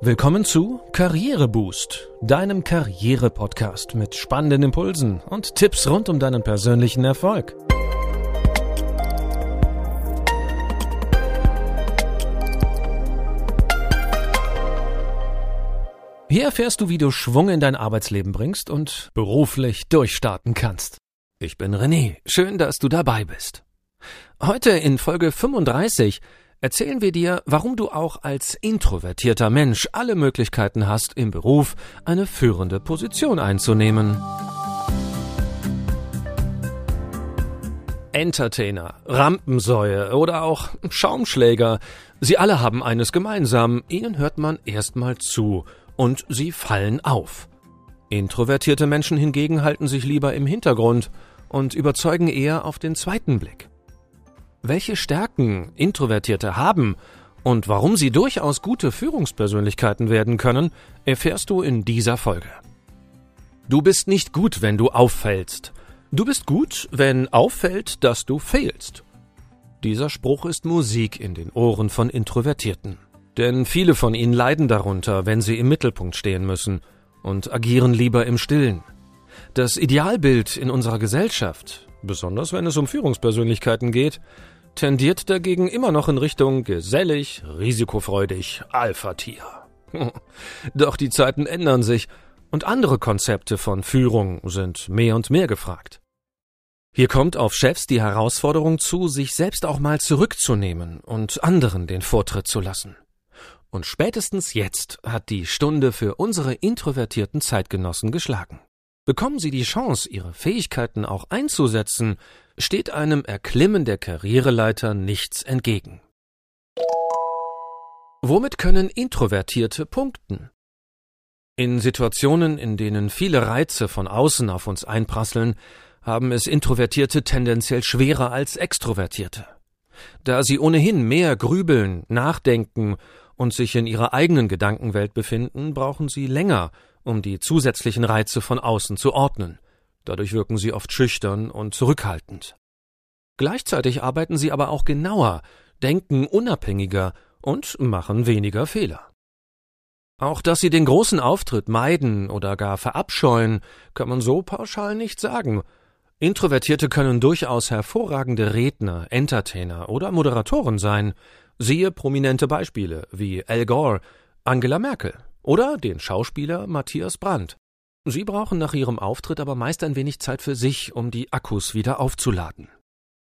Willkommen zu Karriereboost, deinem Karriere-Podcast mit spannenden Impulsen und Tipps rund um deinen persönlichen Erfolg. Hier erfährst du, wie du Schwung in dein Arbeitsleben bringst und beruflich durchstarten kannst. Ich bin René, schön, dass du dabei bist. Heute in Folge 35 erzählen wir dir, warum du auch als introvertierter Mensch alle Möglichkeiten hast, im Beruf eine führende Position einzunehmen. Entertainer, Rampensäue oder auch Schaumschläger, sie alle haben eines gemeinsam, ihnen hört man erstmal zu und sie fallen auf. Introvertierte Menschen hingegen halten sich lieber im Hintergrund und überzeugen eher auf den zweiten Blick. Welche Stärken Introvertierte haben und warum sie durchaus gute Führungspersönlichkeiten werden können, erfährst du in dieser Folge. Du bist nicht gut, wenn du auffällst. Du bist gut, wenn auffällt, dass du fehlst. Dieser Spruch ist Musik in den Ohren von Introvertierten. Denn viele von ihnen leiden darunter, wenn sie im Mittelpunkt stehen müssen und agieren lieber im Stillen. Das Idealbild in unserer Gesellschaft, besonders wenn es um Führungspersönlichkeiten geht, tendiert dagegen immer noch in Richtung gesellig, risikofreudig, Alpha-Tier. Doch die Zeiten ändern sich und andere Konzepte von Führung sind mehr und mehr gefragt. Hier kommt auf Chefs die Herausforderung zu, sich selbst auch mal zurückzunehmen und anderen den Vortritt zu lassen. Und spätestens jetzt hat die Stunde für unsere introvertierten Zeitgenossen geschlagen. Bekommen Sie die Chance, Ihre Fähigkeiten auch einzusetzen, steht einem Erklimmen der Karriereleiter nichts entgegen. Womit können Introvertierte punkten? In Situationen, in denen viele Reize von außen auf uns einprasseln, haben es Introvertierte tendenziell schwerer als Extrovertierte. Da sie ohnehin mehr grübeln, nachdenken und sich in ihrer eigenen Gedankenwelt befinden, brauchen sie länger, um die zusätzlichen Reize von außen zu ordnen. Dadurch wirken sie oft schüchtern und zurückhaltend. Gleichzeitig arbeiten sie aber auch genauer, denken unabhängiger und machen weniger Fehler. Auch dass sie den großen Auftritt meiden oder gar verabscheuen, kann man so pauschal nicht sagen. Introvertierte können durchaus hervorragende Redner, Entertainer oder Moderatoren sein. Siehe prominente Beispiele wie Al Gore, Angela Merkel oder den Schauspieler Matthias Brandt. Sie brauchen nach ihrem Auftritt aber meist ein wenig Zeit für sich, um die Akkus wieder aufzuladen.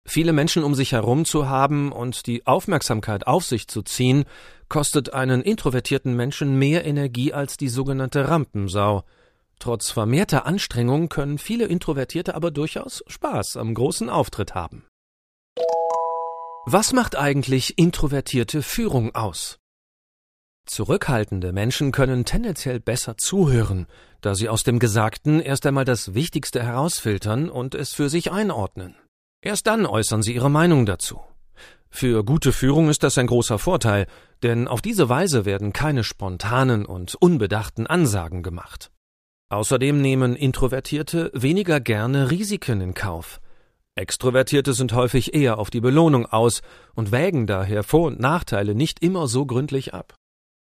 Viele Menschen um sich herum zu haben und die Aufmerksamkeit auf sich zu ziehen, kostet einen introvertierten Menschen mehr Energie als die sogenannte Rampensau. Trotz vermehrter Anstrengung können viele Introvertierte aber durchaus Spaß am großen Auftritt haben. Was macht eigentlich introvertierte Führung aus? Zurückhaltende Menschen können tendenziell besser zuhören, da sie aus dem Gesagten erst einmal das Wichtigste herausfiltern und es für sich einordnen. Erst dann äußern sie ihre Meinung dazu. Für gute Führung ist das ein großer Vorteil, denn auf diese Weise werden keine spontanen und unbedachten Ansagen gemacht. Außerdem nehmen Introvertierte weniger gerne Risiken in Kauf. Extrovertierte sind häufig eher auf die Belohnung aus und wägen daher Vor- und Nachteile nicht immer so gründlich ab.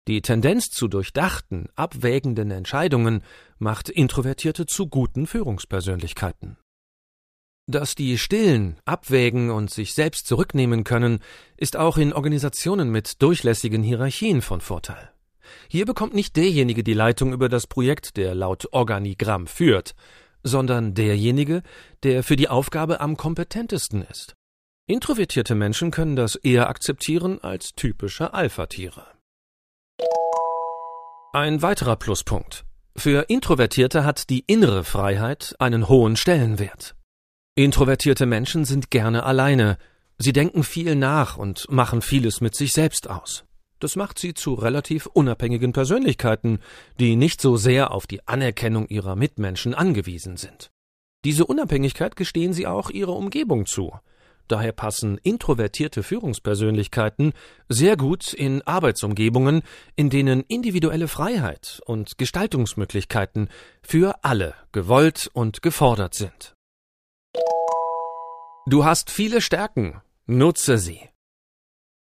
Die Tendenz zu durchdachten, abwägenden Entscheidungen macht Introvertierte zu guten Führungspersönlichkeiten. Dass die stillen, abwägen und sich selbst zurücknehmen können, ist auch in Organisationen mit durchlässigen Hierarchien von Vorteil. Hier bekommt nicht derjenige die Leitung über das Projekt, der laut Organigramm führt, sondern derjenige, der für die Aufgabe am kompetentesten ist. Introvertierte Menschen können das eher akzeptieren als typische Alpha-Tiere. Ein weiterer Pluspunkt. Für Introvertierte hat die innere Freiheit einen hohen Stellenwert. Introvertierte Menschen sind gerne alleine, sie denken viel nach und machen vieles mit sich selbst aus. Das macht sie zu relativ unabhängigen Persönlichkeiten, die nicht so sehr auf die Anerkennung ihrer Mitmenschen angewiesen sind. Diese Unabhängigkeit gestehen sie auch ihrer Umgebung zu. Daher passen introvertierte Führungspersönlichkeiten sehr gut in Arbeitsumgebungen, in denen individuelle Freiheit und Gestaltungsmöglichkeiten für alle gewollt und gefordert sind. Du hast viele Stärken, nutze sie.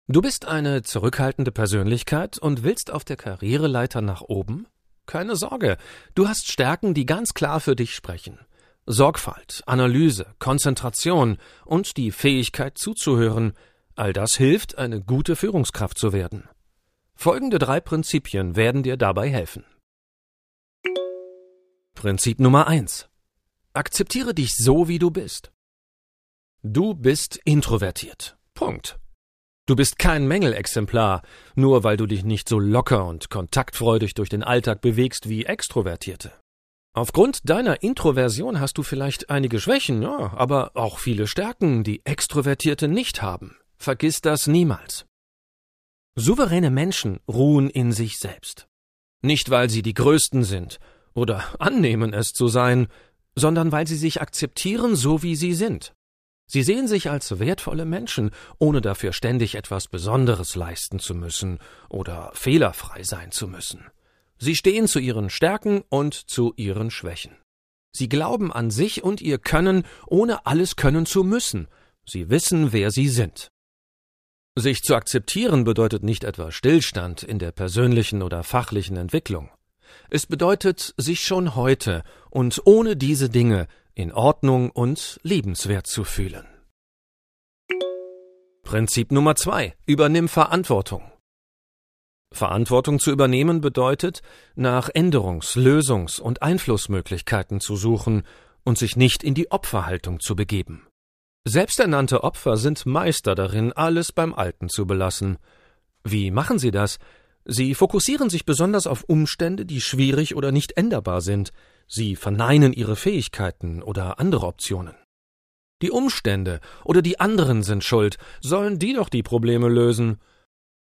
Du bist eine zurückhaltende Persönlichkeit und willst auf der Karriereleiter nach oben? Keine Sorge, du hast Stärken, die ganz klar für dich sprechen. Sorgfalt, Analyse, Konzentration und die Fähigkeit zuzuhören, all das hilft, eine gute Führungskraft zu werden. Folgende drei Prinzipien werden dir dabei helfen. Prinzip Nummer eins: Akzeptiere dich so, wie du bist. Du bist introvertiert. Punkt. Du bist kein Mängelexemplar, nur weil du dich nicht so locker und kontaktfreudig durch den Alltag bewegst wie Extrovertierte. Aufgrund deiner Introversion hast du vielleicht einige Schwächen, ja, aber auch viele Stärken, die Extrovertierte nicht haben. Vergiss das niemals. Souveräne Menschen ruhen in sich selbst. Nicht, weil sie die Größten sind oder annehmen es zu sein, sondern weil sie sich akzeptieren, so wie sie sind. Sie sehen sich als wertvolle Menschen, ohne dafür ständig etwas Besonderes leisten zu müssen oder fehlerfrei sein zu müssen. Sie stehen zu ihren Stärken und zu ihren Schwächen. Sie glauben an sich und ihr Können, ohne alles können zu müssen. Sie wissen, wer sie sind. Sich zu akzeptieren bedeutet nicht etwa Stillstand in der persönlichen oder fachlichen Entwicklung. Es bedeutet, sich schon heute und ohne diese Dinge in Ordnung und liebenswert zu fühlen. Prinzip Nummer zwei. Übernimm Verantwortung. Verantwortung zu übernehmen bedeutet, nach Änderungs-, Lösungs- und Einflussmöglichkeiten zu suchen und sich nicht in die Opferhaltung zu begeben. Selbsternannte Opfer sind Meister darin, alles beim Alten zu belassen. Wie machen sie das? Sie fokussieren sich besonders auf Umstände, die schwierig oder nicht änderbar sind. Sie verneinen ihre Fähigkeiten oder andere Optionen. Die Umstände oder die anderen sind schuld, sollen die doch die Probleme lösen.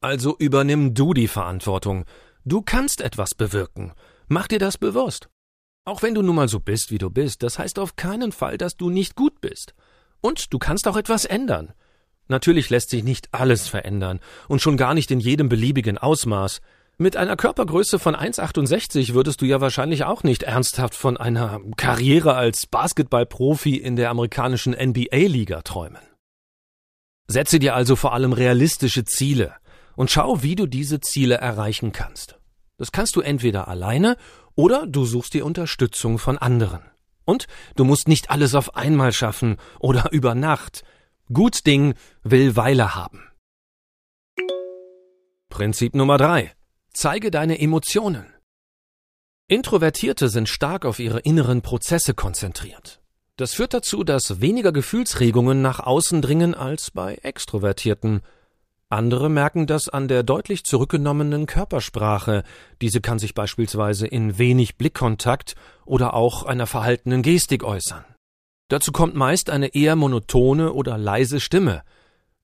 Also übernimm du die Verantwortung. Du kannst etwas bewirken. Mach dir das bewusst. Auch wenn du nun mal so bist, wie du bist, das heißt auf keinen Fall, dass du nicht gut bist. Und du kannst auch etwas ändern. Natürlich lässt sich nicht alles verändern und schon gar nicht in jedem beliebigen Ausmaß. Mit einer Körpergröße von 1,68 würdest du ja wahrscheinlich auch nicht ernsthaft von einer Karriere als Basketballprofi in der amerikanischen NBA-Liga träumen. Setze dir also vor allem realistische Ziele und schau, wie du diese Ziele erreichen kannst. Das kannst du entweder alleine oder du suchst dir Unterstützung von anderen. Und du musst nicht alles auf einmal schaffen oder über Nacht. Gut Ding will Weile haben. Prinzip Nummer drei: Zeige deine Emotionen. Introvertierte sind stark auf ihre inneren Prozesse konzentriert. Das führt dazu, dass weniger Gefühlsregungen nach außen dringen als bei Extrovertierten. Andere merken das an der deutlich zurückgenommenen Körpersprache. Diese kann sich beispielsweise in wenig Blickkontakt oder auch einer verhaltenen Gestik äußern. Dazu kommt meist eine eher monotone oder leise Stimme.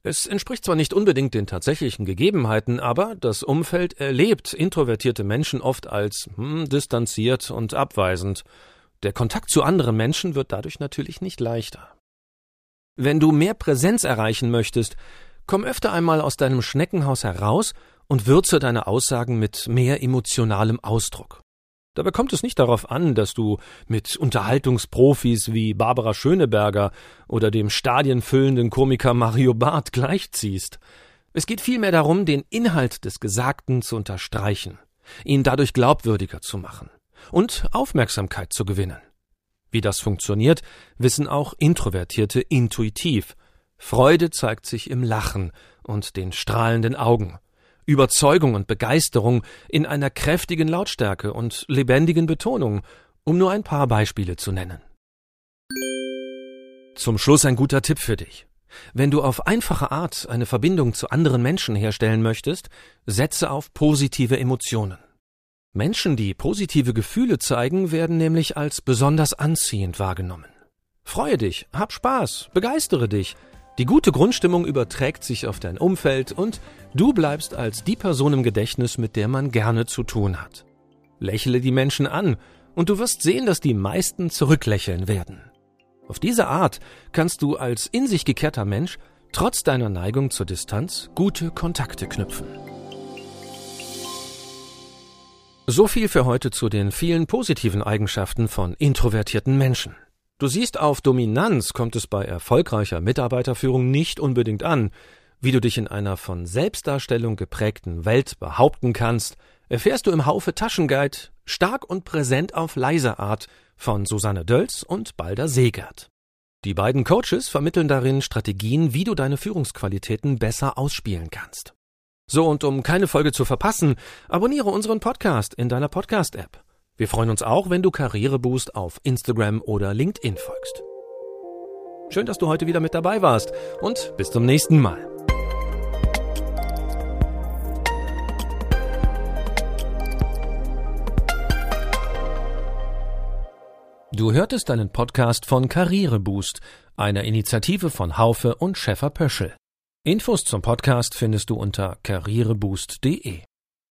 Es entspricht zwar nicht unbedingt den tatsächlichen Gegebenheiten, aber das Umfeld erlebt introvertierte Menschen oft als hm, distanziert und abweisend. Der Kontakt zu anderen Menschen wird dadurch natürlich nicht leichter. Wenn du mehr Präsenz erreichen möchtest, Komm öfter einmal aus deinem Schneckenhaus heraus und würze deine Aussagen mit mehr emotionalem Ausdruck. Dabei kommt es nicht darauf an, dass du mit Unterhaltungsprofis wie Barbara Schöneberger oder dem stadienfüllenden Komiker Mario Barth gleichziehst. Es geht vielmehr darum, den Inhalt des Gesagten zu unterstreichen, ihn dadurch glaubwürdiger zu machen und Aufmerksamkeit zu gewinnen. Wie das funktioniert, wissen auch Introvertierte intuitiv – Freude zeigt sich im Lachen und den strahlenden Augen. Überzeugung und Begeisterung in einer kräftigen Lautstärke und lebendigen Betonung, um nur ein paar Beispiele zu nennen. Zum Schluss ein guter Tipp für dich. Wenn du auf einfache Art eine Verbindung zu anderen Menschen herstellen möchtest, setze auf positive Emotionen. Menschen, die positive Gefühle zeigen, werden nämlich als besonders anziehend wahrgenommen. Freue dich, hab Spaß, begeistere dich, die gute Grundstimmung überträgt sich auf dein Umfeld und du bleibst als die Person im Gedächtnis, mit der man gerne zu tun hat. Lächle die Menschen an und du wirst sehen, dass die meisten zurücklächeln werden. Auf diese Art kannst du als in sich gekehrter Mensch trotz deiner Neigung zur Distanz gute Kontakte knüpfen. So viel für heute zu den vielen positiven Eigenschaften von introvertierten Menschen. Du siehst, auf Dominanz kommt es bei erfolgreicher Mitarbeiterführung nicht unbedingt an. wie du dich in einer von Selbstdarstellung geprägten Welt behaupten kannst, erfährst du im Haufe Taschenguide stark und präsent auf leise Art von Susanne Dölz und Balder Segert. Die beiden Coaches vermitteln darin Strategien, wie du deine Führungsqualitäten besser ausspielen kannst. So, und um keine Folge zu verpassen, abonniere unseren Podcast in deiner Podcast-App. Wir freuen uns auch, wenn du Karriereboost auf Instagram oder LinkedIn folgst. Schön, dass du heute wieder mit dabei warst und bis zum nächsten Mal. Du hörtest einen Podcast von Karriereboost, einer Initiative von Haufe und Schäfer Pöschel. Infos zum Podcast findest du unter karriereboost.de.